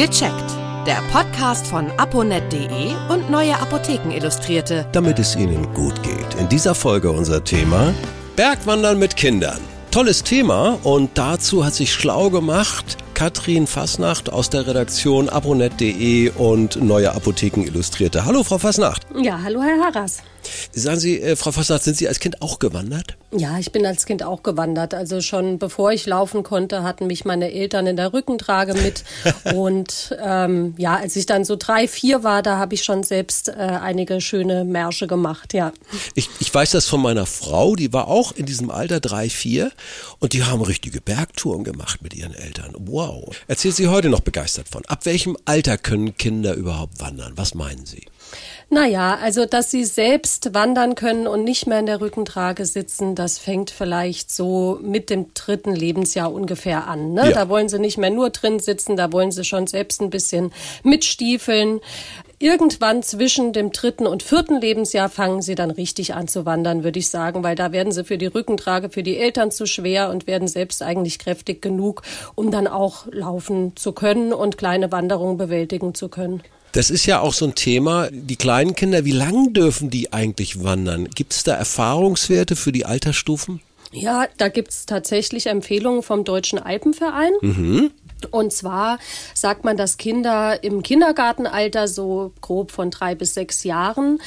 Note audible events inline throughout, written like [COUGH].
Gecheckt. Der Podcast von aponet.de und Neue Apotheken Illustrierte. Damit es Ihnen gut geht. In dieser Folge unser Thema Bergwandern mit Kindern. Tolles Thema und dazu hat sich schlau gemacht Katrin Fasnacht aus der Redaktion aponet.de und Neue Apotheken Illustrierte. Hallo Frau Fasnacht. Ja, hallo Herr Harras. Sagen Sie, äh, Frau Fasnacht, sind Sie als Kind auch gewandert? Ja, ich bin als Kind auch gewandert. Also schon bevor ich laufen konnte, hatten mich meine Eltern in der Rückentrage mit. [LAUGHS] und ähm, ja, als ich dann so drei, vier war, da habe ich schon selbst äh, einige schöne Märsche gemacht, ja. Ich, ich weiß das von meiner Frau, die war auch in diesem Alter drei, vier und die haben richtige Bergtouren gemacht mit ihren Eltern. Wow. Erzählt sie heute noch begeistert von. Ab welchem Alter können Kinder überhaupt wandern? Was meinen Sie? Naja, also dass sie selbst wandern können und nicht mehr in der Rückentrage sitzen, das fängt vielleicht so mit dem dritten Lebensjahr ungefähr an. Ne? Ja. Da wollen sie nicht mehr nur drin sitzen, da wollen sie schon selbst ein bisschen mitstiefeln. Irgendwann zwischen dem dritten und vierten Lebensjahr fangen sie dann richtig an zu wandern, würde ich sagen, weil da werden sie für die Rückentrage für die Eltern zu schwer und werden selbst eigentlich kräftig genug, um dann auch laufen zu können und kleine Wanderungen bewältigen zu können. Das ist ja auch so ein Thema. Die kleinen Kinder, wie lang dürfen die eigentlich wandern? Gibt es da Erfahrungswerte für die Altersstufen? Ja, da gibt es tatsächlich Empfehlungen vom Deutschen Alpenverein. Mhm. Und zwar sagt man, dass Kinder im Kindergartenalter so grob von drei bis sechs Jahren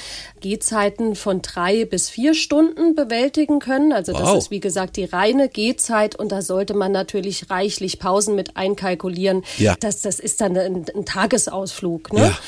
Gehzeiten von drei bis vier Stunden bewältigen können. Also das wow. ist wie gesagt die reine Gehzeit und da sollte man natürlich reichlich Pausen mit einkalkulieren. Ja. Das, das ist dann ein, ein Tagesausflug. Ne? Ja.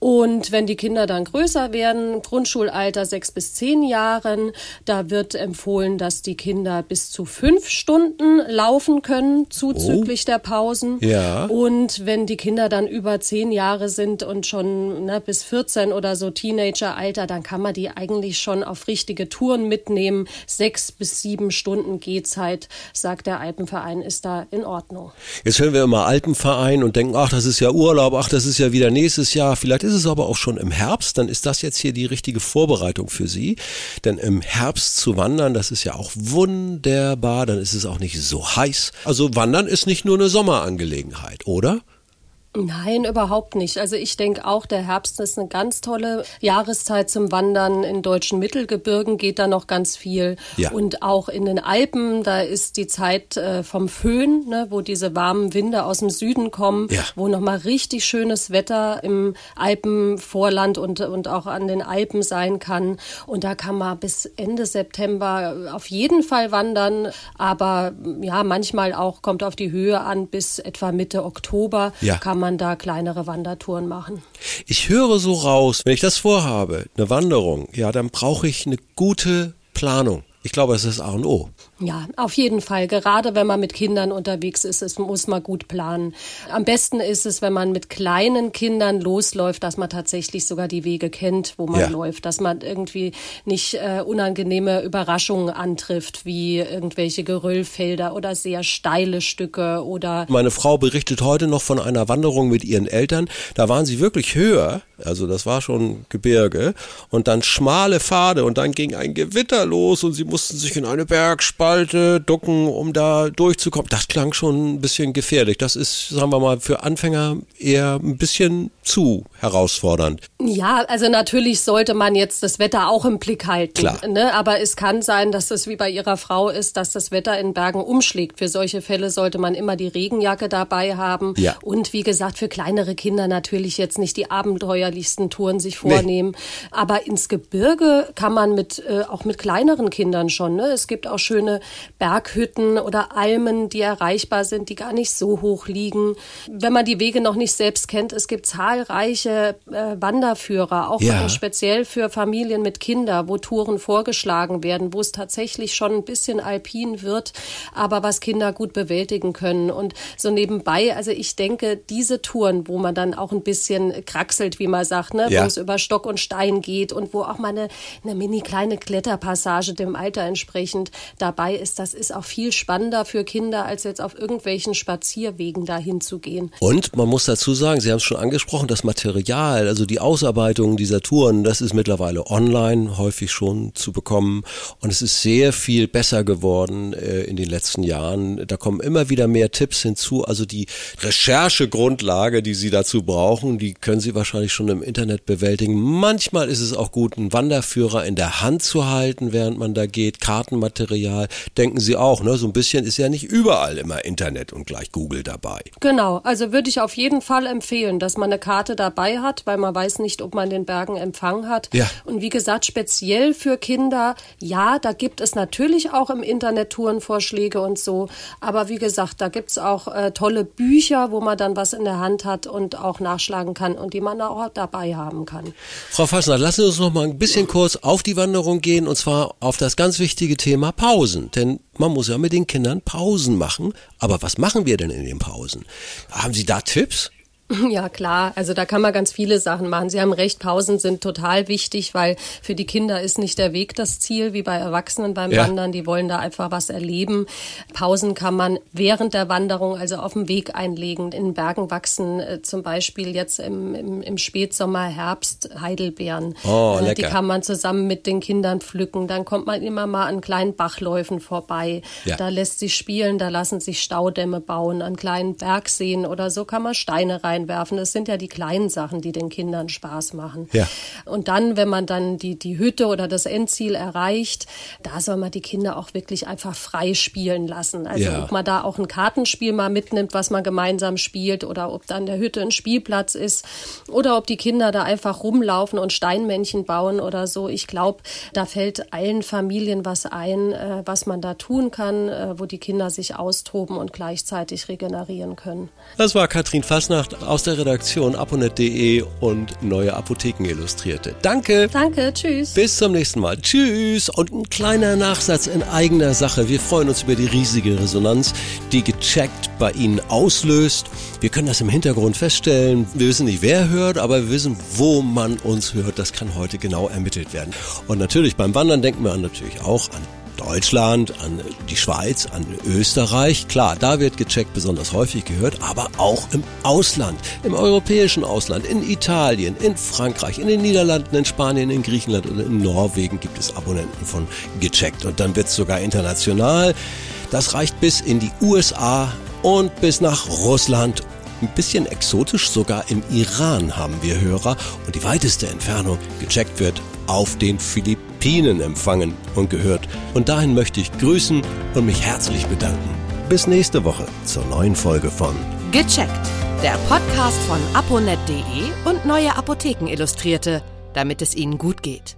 Und wenn die Kinder dann größer werden, Grundschulalter sechs bis zehn Jahren, da wird empfohlen, dass die Kinder bis zu fünf Stunden laufen können, zuzüglich oh. der Pausen. Ja. Und wenn die Kinder dann über zehn Jahre sind und schon ne, bis 14 oder so Teenageralter, dann kann man die eigentlich schon auf richtige Touren mitnehmen. Sechs bis sieben Stunden Gehzeit, sagt der Alpenverein, ist da in Ordnung. Jetzt hören wir immer Alpenverein und denken, ach, das ist ja Urlaub, ach, das ist ja wieder nächstes Jahr. Vielleicht ist es aber auch schon im Herbst, dann ist das jetzt hier die richtige Vorbereitung für Sie. Denn im Herbst zu wandern, das ist ja auch wunderbar, dann ist es auch nicht so heiß. Also Wandern ist nicht nur eine Sommerangelegenheit. Angelegenheit, oder? Nein, überhaupt nicht. Also ich denke auch, der Herbst ist eine ganz tolle Jahreszeit zum Wandern. In deutschen Mittelgebirgen geht da noch ganz viel. Ja. Und auch in den Alpen, da ist die Zeit äh, vom Föhn, ne, wo diese warmen Winde aus dem Süden kommen, ja. wo nochmal richtig schönes Wetter im Alpenvorland und, und auch an den Alpen sein kann. Und da kann man bis Ende September auf jeden Fall wandern. Aber ja, manchmal auch kommt auf die Höhe an, bis etwa Mitte Oktober ja. kann man man da kleinere Wandertouren machen. Ich höre so raus, wenn ich das vorhabe, eine Wanderung, ja, dann brauche ich eine gute Planung. Ich glaube, es ist A und O. Ja, auf jeden Fall. Gerade wenn man mit Kindern unterwegs ist, es muss man gut planen. Am besten ist es, wenn man mit kleinen Kindern losläuft, dass man tatsächlich sogar die Wege kennt, wo man ja. läuft, dass man irgendwie nicht äh, unangenehme Überraschungen antrifft, wie irgendwelche Geröllfelder oder sehr steile Stücke oder. Meine Frau berichtet heute noch von einer Wanderung mit ihren Eltern. Da waren sie wirklich höher, also das war schon Gebirge und dann schmale Pfade und dann ging ein Gewitter los und sie mussten sich in eine Bergspalte Spalte ducken, um da durchzukommen. Das klang schon ein bisschen gefährlich. Das ist, sagen wir mal, für Anfänger eher ein bisschen zu herausfordernd. Ja, also natürlich sollte man jetzt das Wetter auch im Blick halten. Klar. Ne? Aber es kann sein, dass es wie bei Ihrer Frau ist, dass das Wetter in Bergen umschlägt. Für solche Fälle sollte man immer die Regenjacke dabei haben. Ja. Und wie gesagt, für kleinere Kinder natürlich jetzt nicht die abenteuerlichsten Touren sich vornehmen. Nee. Aber ins Gebirge kann man mit, äh, auch mit kleineren Kindern schon. Ne? Es gibt auch schöne Berghütten oder Almen, die erreichbar sind, die gar nicht so hoch liegen. Wenn man die Wege noch nicht selbst kennt, es gibt zahlreiche äh, Wanderführer, auch ja. speziell für Familien mit Kindern, wo Touren vorgeschlagen werden, wo es tatsächlich schon ein bisschen alpin wird, aber was Kinder gut bewältigen können. Und so nebenbei, also ich denke, diese Touren, wo man dann auch ein bisschen kraxelt, wie man sagt, ne, ja. wo es über Stock und Stein geht und wo auch mal eine, eine mini kleine Kletterpassage dem Alter entsprechend dabei dabei ist, das ist auch viel spannender für Kinder, als jetzt auf irgendwelchen Spazierwegen dahin zu gehen. Und man muss dazu sagen, Sie haben es schon angesprochen, das Material, also die Ausarbeitung dieser Touren, das ist mittlerweile online häufig schon zu bekommen und es ist sehr viel besser geworden äh, in den letzten Jahren. Da kommen immer wieder mehr Tipps hinzu, also die Recherchegrundlage, die Sie dazu brauchen, die können Sie wahrscheinlich schon im Internet bewältigen. Manchmal ist es auch gut, einen Wanderführer in der Hand zu halten, während man da geht, Kartenmaterial. Denken Sie auch, ne? So ein bisschen ist ja nicht überall immer Internet und gleich Google dabei. Genau, also würde ich auf jeden Fall empfehlen, dass man eine Karte dabei hat, weil man weiß nicht, ob man den Bergen Empfang hat. Ja. Und wie gesagt, speziell für Kinder, ja, da gibt es natürlich auch im Internet Tourenvorschläge und so. Aber wie gesagt, da gibt's auch äh, tolle Bücher, wo man dann was in der Hand hat und auch nachschlagen kann und die man auch dabei haben kann. Frau Fassner, lassen Sie uns noch mal ein bisschen kurz auf die Wanderung gehen und zwar auf das ganz wichtige Thema Pausen. Denn man muss ja mit den Kindern Pausen machen. Aber was machen wir denn in den Pausen? Haben Sie da Tipps? [LAUGHS] Ja, klar. Also da kann man ganz viele Sachen machen. Sie haben recht, Pausen sind total wichtig, weil für die Kinder ist nicht der Weg das Ziel, wie bei Erwachsenen beim Ja. Wandern. Die wollen da einfach was erleben. Pausen kann man während der Wanderung, also auf dem Weg einlegen. In Bergen wachsen äh, zum Beispiel jetzt im, im, im Spätsommer, Herbst Heidelbeeren. Oh, Äh, Die lecker. kann man zusammen mit den Kindern pflücken. Dann kommt man immer mal an kleinen Bachläufen vorbei. Ja. Da lässt sich spielen, da lassen sich Staudämme bauen, an kleinen Bergseen oder so kann man Steine reinwerfen. Das sind ja die kleinen Sachen, die den Kindern Spaß machen. Ja. Und dann, wenn man dann die, die Hütte oder das Endziel erreicht, da soll man die Kinder auch wirklich einfach frei spielen lassen. Also Ja. ob man da auch ein Kartenspiel mal mitnimmt, was man gemeinsam spielt oder ob da an der Hütte ein Spielplatz ist oder ob die Kinder da einfach rumlaufen und Steinmännchen bauen oder so. Ich glaube, da fällt allen Familien was ein, äh, was man da tun kann, äh, wo die Kinder sich austoben und gleichzeitig regenerieren können. Das war Katrin Fassnacht aus der Redaktion aponet.de und Neue Apotheken Illustrierte. Danke. Danke, tschüss. Bis zum nächsten Mal. Tschüss. Und ein kleiner Nachsatz in eigener Sache. Wir freuen uns über die riesige Resonanz, die gecheckt bei Ihnen auslöst. Wir können das im Hintergrund feststellen. Wir wissen nicht, wer hört, aber wir wissen, wo man uns hört. Das kann heute genau ermittelt werden. Und natürlich beim Wandern denken wir natürlich auch an Deutschland, an die Schweiz, an Österreich. Klar, da wird gecheckt besonders häufig gehört, aber auch im Ausland, im europäischen Ausland, in Italien, in Frankreich, in den Niederlanden, in Spanien, in Griechenland und in Norwegen gibt es Abonnenten von gecheckt. Und dann wird es sogar international. Das reicht bis in die USA und bis nach Russland ein bisschen exotisch, sogar im Iran haben wir Hörer und die weiteste Entfernung gecheckt wird auf den Philippinen empfangen und gehört. Und dahin möchte ich grüßen und mich herzlich bedanken. Bis nächste Woche zur neuen Folge von Gecheckt. Der Podcast von aponet.de und Neue Apotheken Illustrierte, damit es Ihnen gut geht.